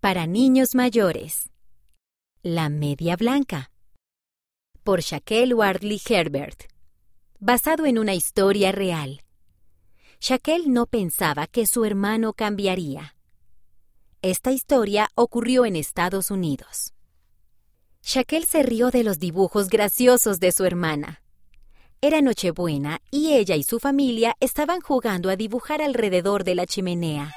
para niños mayores. La media blanca. Por Shaquille Wardley Herbert. Basado en una historia real. Shaquille no pensaba que su hermano cambiaría. Esta historia ocurrió en Estados Unidos. Shaquille se rió de los dibujos graciosos de su hermana. Era Nochebuena y ella y su familia estaban jugando a dibujar alrededor de la chimenea.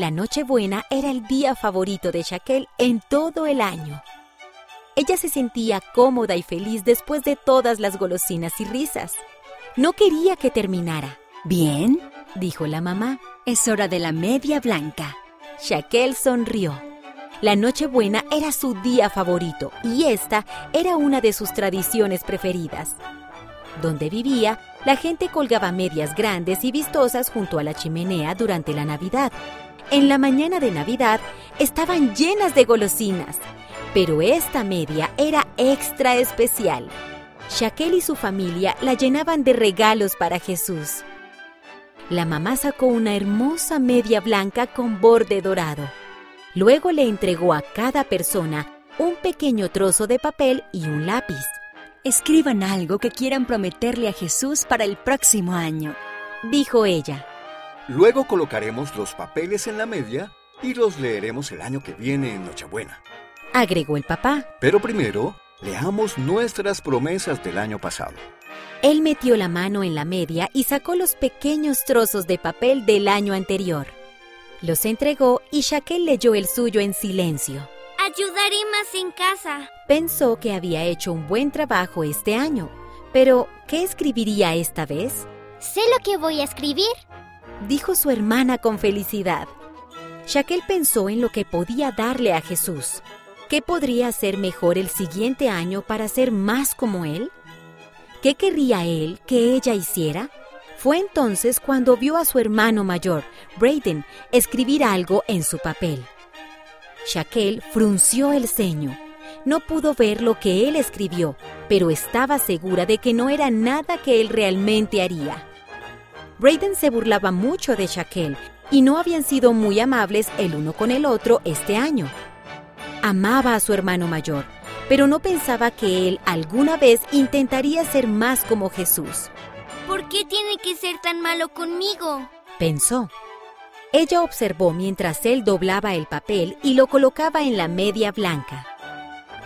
La Nochebuena era el día favorito de Shaquille en todo el año. Ella se sentía cómoda y feliz después de todas las golosinas y risas. No quería que terminara. Bien, dijo la mamá, es hora de la media blanca. Shaquille sonrió. La Nochebuena era su día favorito y esta era una de sus tradiciones preferidas. Donde vivía, la gente colgaba medias grandes y vistosas junto a la chimenea durante la Navidad. En la mañana de Navidad estaban llenas de golosinas, pero esta media era extra especial. Shaquille y su familia la llenaban de regalos para Jesús. La mamá sacó una hermosa media blanca con borde dorado. Luego le entregó a cada persona un pequeño trozo de papel y un lápiz. Escriban algo que quieran prometerle a Jesús para el próximo año, dijo ella. Luego colocaremos los papeles en la media y los leeremos el año que viene en Nochebuena. Agregó el papá. Pero primero, leamos nuestras promesas del año pasado. Él metió la mano en la media y sacó los pequeños trozos de papel del año anterior. Los entregó y Shaquille leyó el suyo en silencio. Ayudaré más en casa. Pensó que había hecho un buen trabajo este año, pero ¿qué escribiría esta vez? Sé lo que voy a escribir, dijo su hermana con felicidad. Shaquille pensó en lo que podía darle a Jesús. ¿Qué podría hacer mejor el siguiente año para ser más como él? ¿Qué querría él que ella hiciera? Fue entonces cuando vio a su hermano mayor, Brayden, escribir algo en su papel. Shaquille frunció el ceño. No pudo ver lo que él escribió, pero estaba segura de que no era nada que él realmente haría. Brayden se burlaba mucho de Shaquille y no habían sido muy amables el uno con el otro este año. Amaba a su hermano mayor, pero no pensaba que él alguna vez intentaría ser más como Jesús. ¿Por qué tiene que ser tan malo conmigo? pensó. Ella observó mientras él doblaba el papel y lo colocaba en la media blanca.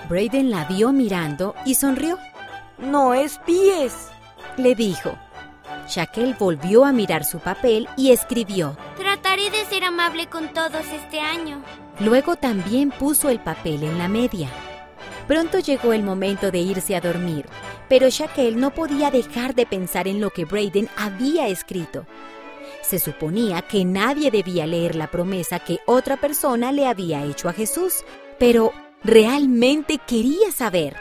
Brayden la vio mirando y sonrió. No espíes, le dijo. Shaquille volvió a mirar su papel y escribió. Trataré de ser amable con todos este año. Luego también puso el papel en la media. Pronto llegó el momento de irse a dormir, pero Shaquille no podía dejar de pensar en lo que Brayden había escrito. Se suponía que nadie debía leer la promesa que otra persona le había hecho a Jesús, pero realmente quería saber.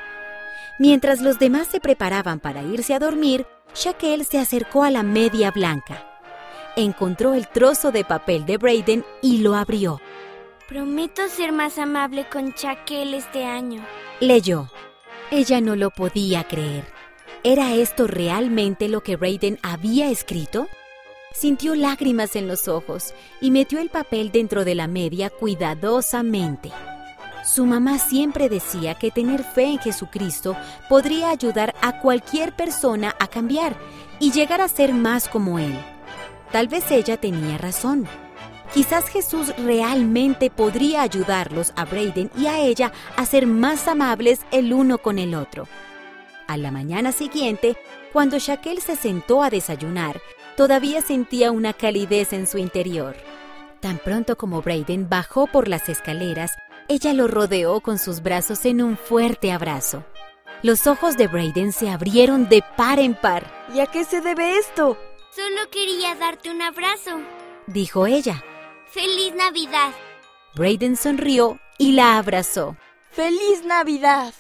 Mientras los demás se preparaban para irse a dormir, Shaquille se acercó a la media blanca. Encontró el trozo de papel de Brayden y lo abrió. Prometo ser más amable con Shaquille este año. Leyó. Ella no lo podía creer. ¿Era esto realmente lo que Brayden había escrito? Sintió lágrimas en los ojos y metió el papel dentro de la media cuidadosamente. Su mamá siempre decía que tener fe en Jesucristo podría ayudar a cualquier persona a cambiar y llegar a ser más como Él. Tal vez ella tenía razón. Quizás Jesús realmente podría ayudarlos a Brayden y a ella a ser más amables el uno con el otro. A la mañana siguiente, cuando Shaquille se sentó a desayunar, todavía sentía una calidez en su interior. Tan pronto como Brayden bajó por las escaleras, ella lo rodeó con sus brazos en un fuerte abrazo. Los ojos de Brayden se abrieron de par en par. ¿Y a qué se debe esto? Solo quería darte un abrazo, dijo ella. ¡Feliz Navidad! Brayden sonrió y la abrazó. ¡Feliz Navidad!